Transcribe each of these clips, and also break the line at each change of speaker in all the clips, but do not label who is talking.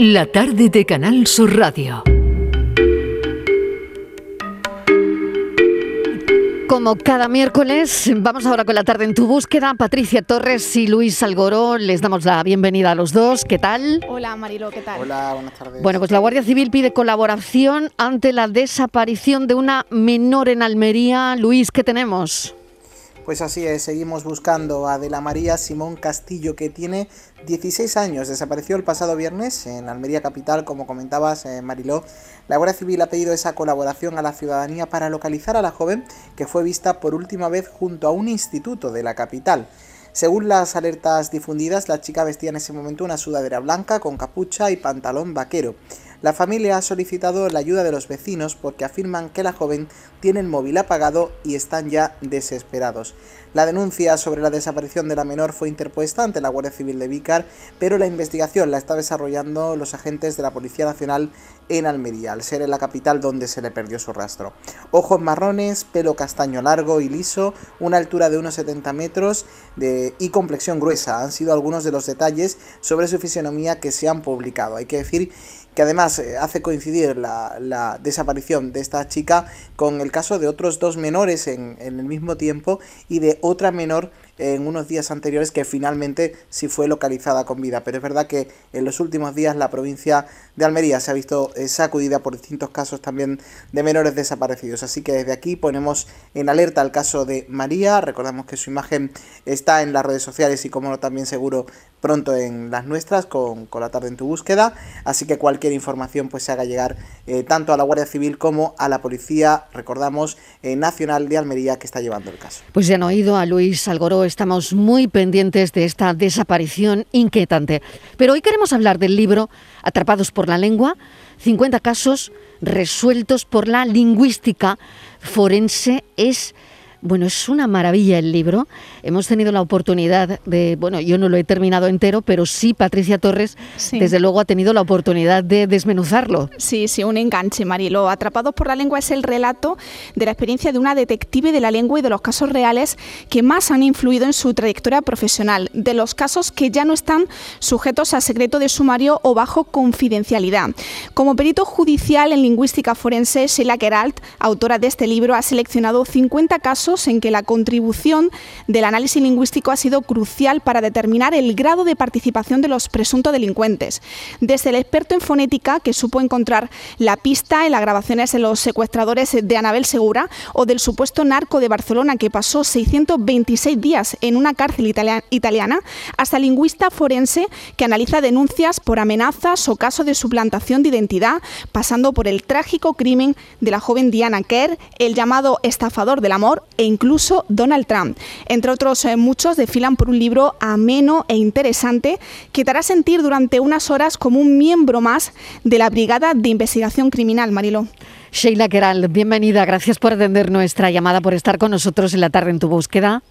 La tarde de Canal Sur Radio.
Como cada miércoles, vamos ahora con la tarde en tu búsqueda. Patricia Torres y Luis Algoró, les damos la bienvenida a los dos. ¿Qué tal?
Hola Marilo, ¿qué tal?
Hola, buenas tardes.
Bueno, pues la Guardia Civil pide colaboración ante la desaparición de una menor en Almería. Luis, ¿qué tenemos?
Pues así es, seguimos buscando a De la María Simón Castillo, que tiene 16 años. Desapareció el pasado viernes en Almería Capital, como comentabas, eh, Mariló. La Guardia Civil ha pedido esa colaboración a la ciudadanía para localizar a la joven que fue vista por última vez junto a un instituto de la capital. Según las alertas difundidas, la chica vestía en ese momento una sudadera blanca con capucha y pantalón vaquero. La familia ha solicitado la ayuda de los vecinos porque afirman que la joven tiene el móvil apagado y están ya desesperados. La denuncia sobre la desaparición de la menor fue interpuesta ante la Guardia Civil de Vícar, pero la investigación la está desarrollando los agentes de la Policía Nacional en Almería, al ser en la capital donde se le perdió su rastro. Ojos marrones, pelo castaño largo y liso, una altura de unos 70 metros y complexión gruesa han sido algunos de los detalles sobre su fisionomía que se han publicado. Hay que decir que además eh, hace coincidir la, desaparición de esta chica con el caso de otros dos menores en, en el mismo tiempo y de otra menor en unos días anteriores que finalmente sí fue localizada con vida. Pero es verdad que en los últimos días la provincia de Almería se ha visto eh, sacudida por distintos casos también de menores desaparecidos. Así que desde aquí ponemos en alerta el caso de María. Recordamos que su imagen está en las redes sociales y como no también seguro pronto en las nuestras con, con, la tarde en tu búsqueda. Así que cualquier información pues se haga llegar eh, tanto a la Guardia Civil como a la Policía, recordamos, eh, Nacional de Almería que está llevando el caso.
Pues ya han oído a Luis Algoró estamos muy pendientes de esta desaparición inquietante. Pero hoy queremos hablar del libro Atrapados por la lengua, 50 casos resueltos por la lingüística forense. Es bueno, es una maravilla el libro. Hemos tenido la oportunidad de, bueno, yo no lo he terminado entero, pero sí Patricia Torres, desde luego, ha tenido la oportunidad de desmenuzarlo.
Sí, sí, un enganche, Marilo. Atrapados por la lengua es el relato de la experiencia de una detective de la lengua y de los casos reales que más han influido en su trayectoria profesional, de los casos que ya no están sujetos a secreto de sumario o bajo confidencialidad. Como perito judicial en lingüística forense, Sheila Geralt, autora de este libro, ha seleccionado 50 casos en que la contribución del análisis lingüístico ha sido crucial para determinar el grado de participación de los presuntos delincuentes. Desde el experto en fonética, que supo encontrar la pista en las grabaciones de los secuestradores de Anabel Segura, o del supuesto narco de Barcelona, que pasó 626 días en una cárcel italiana, hasta el lingüista forense, que analiza denuncias por amenazas o casos de suplantación de identidad, pasando por el trágico crimen de la joven Diana Kerr, el llamado estafador del amor e incluso Donald Trump. Entre otros eh, muchos desfilan por un libro ameno e interesante que te hará sentir durante unas horas como un miembro más de la Brigada de Investigación Criminal, Marilo.
Sheila Keral, bienvenida. Gracias por atender nuestra llamada, por estar con nosotros en la tarde en tu búsqueda.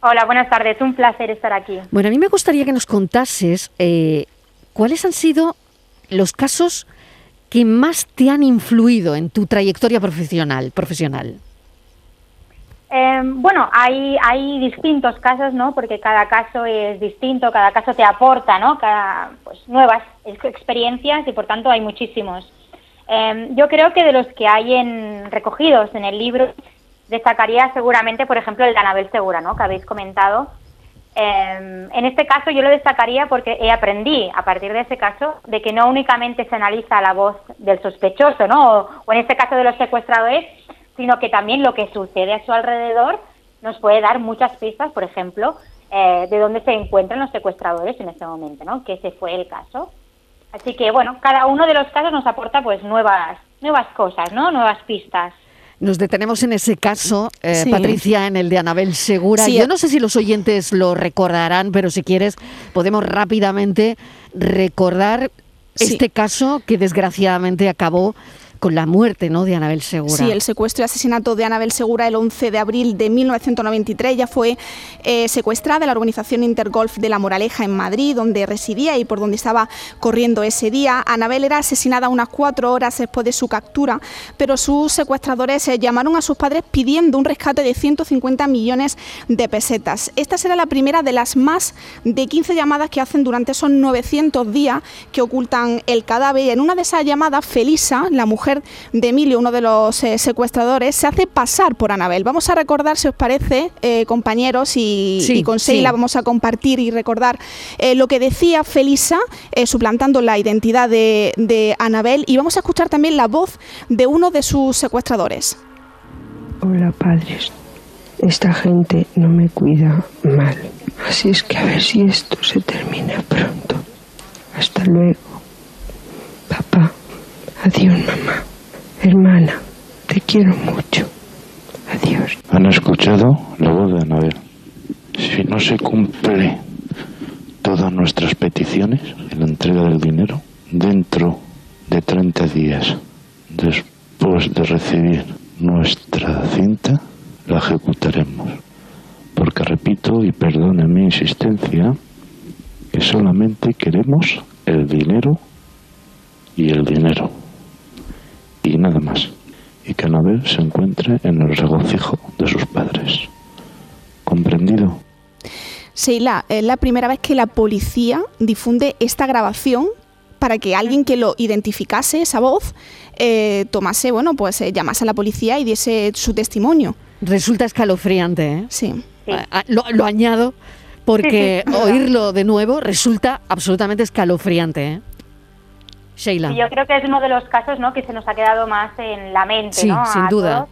Hola, buenas tardes. Un placer estar aquí.
Bueno, a mí me gustaría que nos contases eh, cuáles han sido los casos que más te han influido en tu trayectoria profesional. profesional.
Em, bueno, hay, hay distintos casos, ¿no? Porque cada caso es distinto, cada caso te aporta, ¿no? Cada, pues, nuevas experiencias y por tanto hay muchísimos. Em, yo creo que de los que hay en, recogidos en el libro, destacaría seguramente, por ejemplo, el de Anabel Segura, ¿no? Que habéis comentado. Em, en este caso yo lo destacaría porque aprendí a partir de ese caso de que no únicamente se analiza la voz del sospechoso, ¿no? o en este caso de los secuestradores, sino que también lo que sucede a su alrededor nos puede dar muchas pistas, por ejemplo, eh, de dónde se encuentran los secuestradores en este momento, ¿no? Que ese fue el caso. Así que, bueno, cada uno de los casos nos aporta pues nuevas, nuevas cosas, ¿no? Nuevas pistas.
Nos detenemos en ese caso, eh, Patricia, en el de Anabel Segura. Yo no sé si los oyentes lo recordarán, pero si quieres podemos rápidamente recordar este caso que desgraciadamente acabó con la muerte ¿no? de Anabel Segura.
Sí, el secuestro y asesinato de Anabel Segura el 11 de abril de 1993. Ella fue eh, secuestrada en la organización Intergolf de La Moraleja en Madrid, donde residía y por donde estaba corriendo ese día. Anabel era asesinada unas cuatro horas después de su captura, pero sus secuestradores eh, llamaron a sus padres pidiendo un rescate de 150 millones de pesetas. Esta será la primera de las más de 15 llamadas que hacen durante esos 900 días que ocultan el cadáver. Y en una de esas llamadas, Felisa, la mujer de Emilio, uno de los eh, secuestradores, se hace pasar por Anabel. Vamos a recordar, si os parece, eh, compañeros, y, con Seila vamos a compartir y recordar eh, lo que decía Felisa, suplantando la identidad de, de Anabel, y vamos a escuchar también la voz de uno de sus secuestradores.
Hola padres, esta gente no me cuida mal, así es que a ver si esto se termina pronto. Hasta luego. Papá, adiós mamá. Hermana, te quiero mucho. Adiós.
¿Han escuchado la voz de Anabel? Si no se cumple todas nuestras peticiones en la entrega del dinero, dentro de 30 días después de recibir nuestra cinta, la ejecutaremos. Porque repito, y perdone mi insistencia, que solamente queremos el dinero y el dinero y nada más, y que Anabel se encuentre en el regocijo de sus padres. ¿Comprendido?
Sheila, es la primera vez que la policía difunde esta grabación para que alguien que lo identificase, esa voz, eh, tomase, bueno, pues eh, llamase a la policía y diese su testimonio.
Resulta escalofriante, ¿eh?
Sí.
Lo, añado porque oírlo de nuevo resulta absolutamente escalofriante, ¿eh?
Yo creo que es uno de los casos ¿no? que se nos ha quedado más en la mente,
sí, sin duda.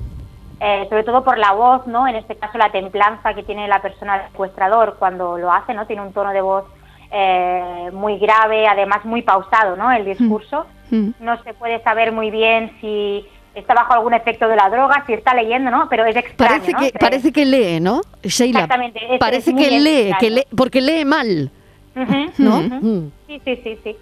Eh, sobre todo por la voz, ¿no? En este caso la templanza que tiene la persona secuestrador cuando lo hace, ¿no? Tiene un tono de voz eh, muy grave, además muy pausado, ¿no? El discurso. Mm. Mm. No se puede saber muy bien si está bajo algún efecto de la droga, si está leyendo, ¿no? Pero es extraño,
Parece que, parece que lee, ¿no? Sheila.
Exactamente.
parece que lee, que lee, porque lee mal. ¿No?
Mm. Sí, sí, sí, sí.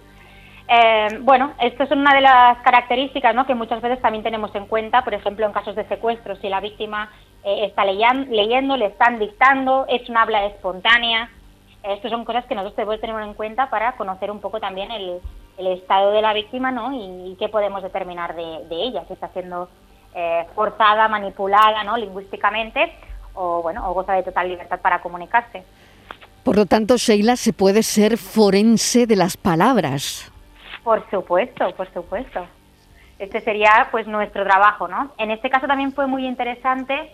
Eh, bueno, esto es una de las características ¿no? que muchas veces también tenemos en cuenta, por ejemplo, en casos de secuestro, si la víctima eh, está leyendo, le están dictando, es una habla espontánea. Estas son cosas que nosotros debemos tener en cuenta para conocer un poco también el, estado de la víctima ¿no? y, qué podemos determinar de, ella, si está siendo eh, forzada, manipulada ¿no? lingüísticamente o, bueno, o goza de total libertad para comunicarse.
Por lo tanto, Sheila, se puede ser forense de las palabras.
Por supuesto, por supuesto. Este sería pues nuestro trabajo, ¿no? En este caso también fue muy interesante,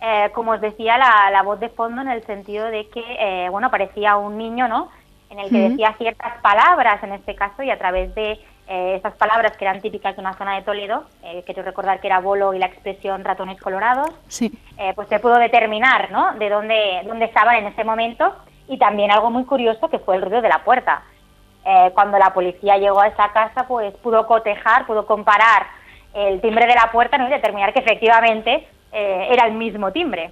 eh, como os decía, la, voz de fondo en el sentido de que, eh, bueno, parecía un niño, ¿no? En el que decía ciertas palabras en este caso y a través de eh, esas palabras que eran típicas de una zona de Toledo, quiero recordar que era bolo y la expresión ratones colorados,
sí.
pues se pudo determinar, ¿no? De dónde, dónde estaban en ese momento y también algo muy curioso que fue el ruido de la puerta eh, cuando la policía llegó a esa casa, pues pudo cotejar, pudo comparar el timbre de la puerta y determinar que efectivamente eh, era el mismo timbre.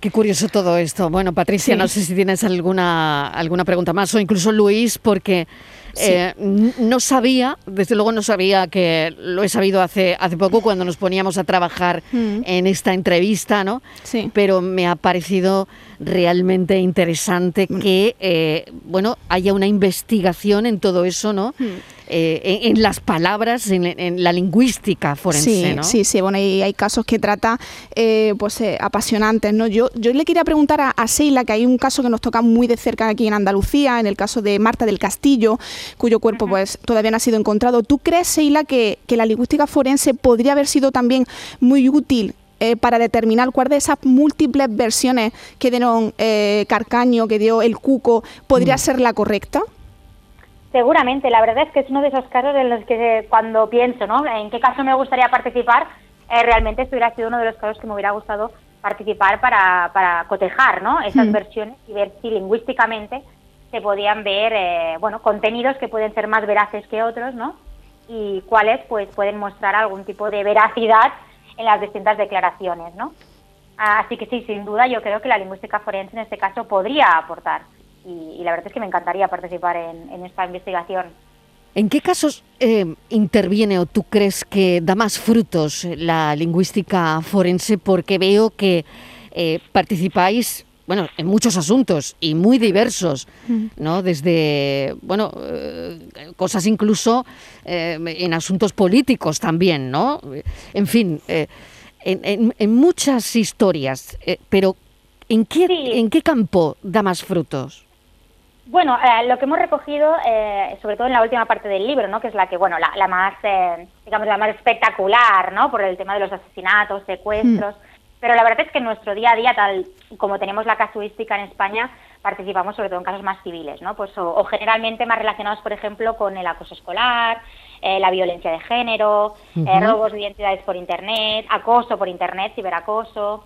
Qué curioso todo esto. Bueno, Patricia, no sé si tienes alguna, alguna pregunta más o incluso Luis, porque eh, no sabía, desde luego no sabía que lo he sabido hace, hace poco cuando nos poníamos a trabajar mm. en esta entrevista, ¿no?
Sí.
Pero me ha parecido realmente interesante mm. que, eh, bueno, haya una investigación en todo eso, ¿no? Mm. Eh, en, las palabras, en, la lingüística forense,
sí,
¿no?
Sí, sí, bueno, y hay casos que trata, eh, pues, apasionantes, ¿no? Yo, yo le quería preguntar a, a Seila, que hay un caso que nos toca muy de cerca aquí en Andalucía, en el caso de Marta del Castillo, cuyo cuerpo, pues, todavía no ha sido encontrado. ¿Tú crees, Seila, que, que la lingüística forense podría haber sido también muy útil eh, para determinar cuál de esas múltiples versiones que dieron eh, Carcaño, que dio el Cuco, podría mm. ser la correcta?
Seguramente, la verdad es que es uno de esos casos en los que cuando pienso, ¿no? En qué caso me gustaría participar, eh, realmente esto hubiera sido uno de los casos que me hubiera gustado participar para, para cotejar, ¿no? Esas mm. versiones y ver si lingüísticamente se podían ver, bueno, contenidos que pueden ser más veraces que otros, ¿no? Y cuáles, pues, pueden mostrar algún tipo de veracidad en las distintas declaraciones, ¿no? Así que sí, sin duda yo creo que la lingüística forense en este caso podría aportar y, la verdad es que me encantaría participar en, esta investigación.
¿En qué casos eh, interviene o tú crees que da más frutos la lingüística forense? Porque veo que eh, participáis bueno, en muchos asuntos y muy diversos, ¿no? Desde, bueno, eh, cosas incluso en asuntos políticos también, ¿no? En fin, en, muchas historias, pero ¿en qué, ¿en qué campo da más frutos?
Bueno, eh, lo que hemos recogido, eh, sobre todo en la última parte del libro, ¿no? que es la que, bueno, la, más, eh, digamos, la más espectacular, ¿no? Por el tema de los asesinatos, secuestros. Mm. Pero la verdad es que en nuestro día a día, tal como tenemos la casuística en España, participamos sobre todo en casos más civiles, ¿no? Pues o, generalmente más relacionados, por ejemplo, con el acoso escolar, la violencia de género, robos de identidades por internet, acoso por internet, ciberacoso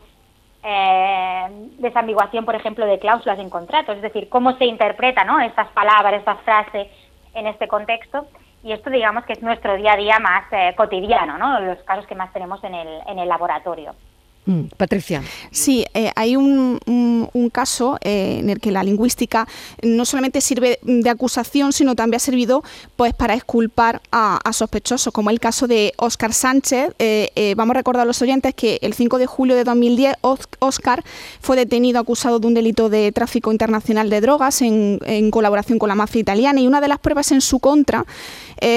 eh, desambiguación, por ejemplo, de cláusulas en contratos, es decir, cómo se interpreta ¿no? estas palabras, estas frases en este contexto. Y esto, digamos, que es nuestro día a día más eh, cotidiano, ¿no? los casos que más tenemos en el, en el laboratorio.
Mm, Patricia.
Sí, eh, hay un, caso eh, en el que la lingüística no solamente sirve de acusación, sino también ha servido pues para exculpar a, sospechosos, como el caso de Óscar Sánchez. Eh, vamos a recordar a los oyentes que el 5 de julio de 2010 Óscar fue detenido acusado de un delito de tráfico internacional de drogas en, en colaboración con la mafia italiana y una de las pruebas en su contra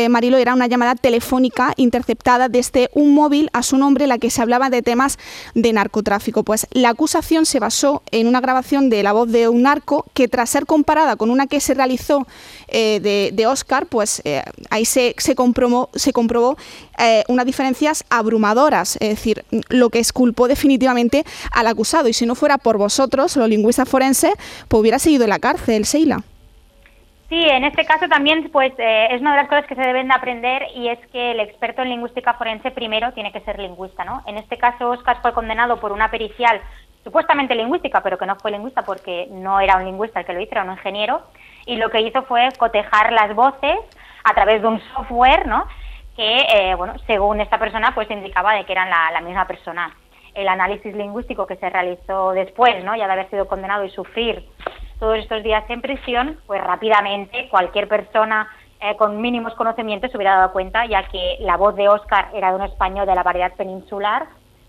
Marilo, era una llamada telefónica interceptada desde un móvil a su nombre en la que se hablaba de temas de narcotráfico. Pues la acusación se basó en una grabación de la voz de un narco que tras ser comparada con una que se realizó eh, de, Oscar, pues eh, ahí se, se comprobó, se comprobó unas diferencias abrumadoras, es decir, lo que esculpó definitivamente al acusado. Y si no fuera por vosotros, los lingüistas forenses, pues hubiera seguido en la cárcel, Seila.
Sí, en este caso también pues eh, es una de las cosas que se deben de aprender y es que el experto en lingüística forense primero tiene que ser lingüista, ¿no? En este caso Oscar fue condenado por una pericial supuestamente lingüística, pero que no fue lingüista porque no era un lingüista el que lo hizo, era un ingeniero, y lo que hizo fue cotejar las voces a través de un software, ¿no? Que, eh, bueno, según esta persona, pues indicaba de que eran la, la misma persona. El análisis lingüístico que se realizó después, ¿no? Ya de haber sido condenado y sufrir todos estos días en prisión, pues rápidamente cualquier persona eh, con mínimos conocimientos se hubiera dado cuenta, ya que la voz de Oscar era de un español de la variedad peninsular,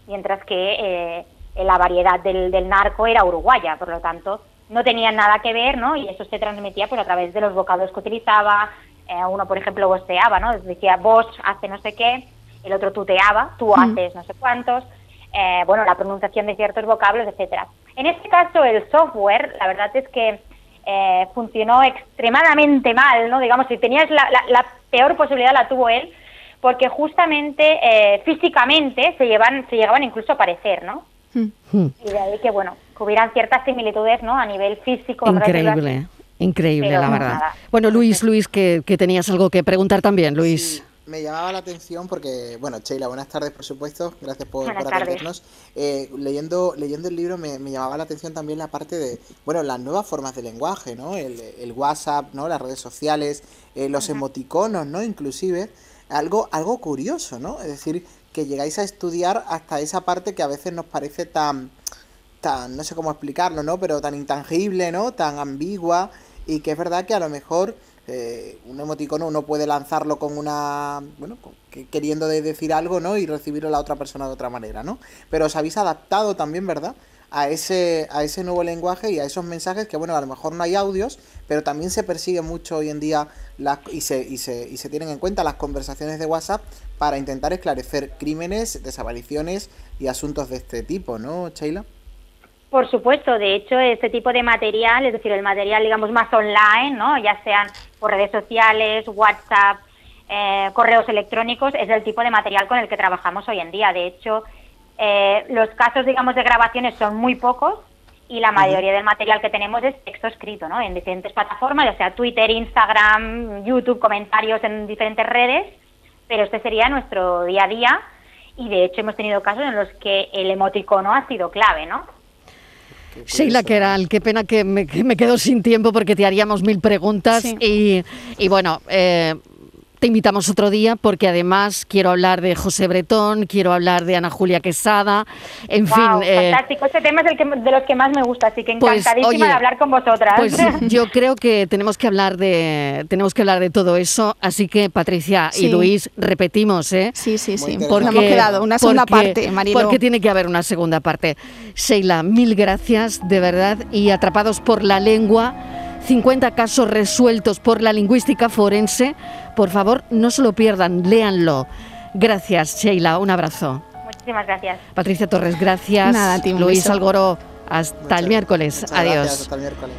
mientras que eh, la variedad del, narco era uruguaya, por lo tanto no tenían nada que ver, ¿no? Y eso se transmitía pues a través de los vocablos que utilizaba, eh, uno por ejemplo voceaba, ¿no? Decía vos hace no sé qué, el otro tuteaba, tú mm. haces no sé cuántos, bueno, la pronunciación de ciertos vocablos, etcétera. En este caso, el software, la verdad es que eh, funcionó extremadamente mal, ¿no? Digamos, si tenías la, peor posibilidad la tuvo él, porque justamente eh, físicamente se, llevan, se llegaban incluso a parecer, ¿no? Hmm. Y de ahí que, bueno, que hubieran ciertas similitudes, ¿no? A nivel físico.
Increíble, increíble, la verdad. Bueno, Luis, Luis, que, que, tenías algo que preguntar también, Luis
me llamaba la atención porque, bueno, Sheila, buenas tardes, por supuesto, gracias por, atendernos. Eh, leyendo, leyendo el libro me, llamaba la atención también la parte de, bueno, las nuevas formas de lenguaje, ¿no? El, WhatsApp, ¿no? Las redes sociales, eh, los emoticonos, ¿no? Inclusive, algo, algo curioso, ¿no? Es decir, que llegáis a estudiar hasta esa parte que a veces nos parece tan, tan, no sé cómo explicarlo, ¿no? Pero tan intangible, ¿no? Tan ambigua y que es verdad que a lo mejor eh, un emoticono uno puede lanzarlo con una, bueno, queriendo decir algo, ¿no? Y recibirlo la otra persona de otra manera, ¿no? Pero os habéis adaptado también, ¿verdad? A ese, a ese nuevo lenguaje y a esos mensajes que, bueno, a lo mejor no hay audios, pero también se persigue mucho hoy en día las, y, se, y, se, y se tienen en cuenta las conversaciones de WhatsApp para intentar esclarecer crímenes, desapariciones y asuntos de este tipo, ¿no, Sheila?
Por supuesto, de hecho, este tipo de material, es decir, el material, digamos, más online, ¿no? ya sean por redes sociales, WhatsApp, eh, correos electrónicos, es el tipo de material con el que trabajamos hoy en día. De hecho, eh, los casos, digamos, de grabaciones son muy pocos y la mayoría del material que tenemos es texto escrito, ¿no? En diferentes plataformas, ya sea Twitter, Instagram, YouTube, comentarios en diferentes redes, pero este sería nuestro día a día y de hecho hemos tenido casos en los que el emoticono ha sido clave, ¿no?
Sheila Keral, qué pena que me, quedo sin tiempo porque te haríamos mil preguntas y, bueno, eh, te invitamos otro día porque además quiero hablar de José Bretón, quiero hablar de Ana Julia Quesada, en
Guau,
fin. eh,
fantástico. Este tema es el que, de los que más me gusta, así que
Pues,
encantadísima
oye,
de hablar con vosotras.
Pues yo creo que tenemos que hablar de tenemos que hablar de todo eso, así que Patricia y
Sí.
Luis repetimos, ¿eh?
Sí, sí, sí. Nos hemos quedado una segunda
porque-
parte, Mariló.
Porque tiene que haber una segunda parte. Sheila, mil gracias, de verdad, y atrapados por la lengua, 50 casos resueltos por la lingüística forense. Por favor, no se lo pierdan, léanlo. Gracias, Sheila, un abrazo.
Muchísimas gracias.
Patricia Torres, gracias.
Nada,
Luis. Algoró, hasta el miércoles. Adiós.
gracias, hasta el miércoles.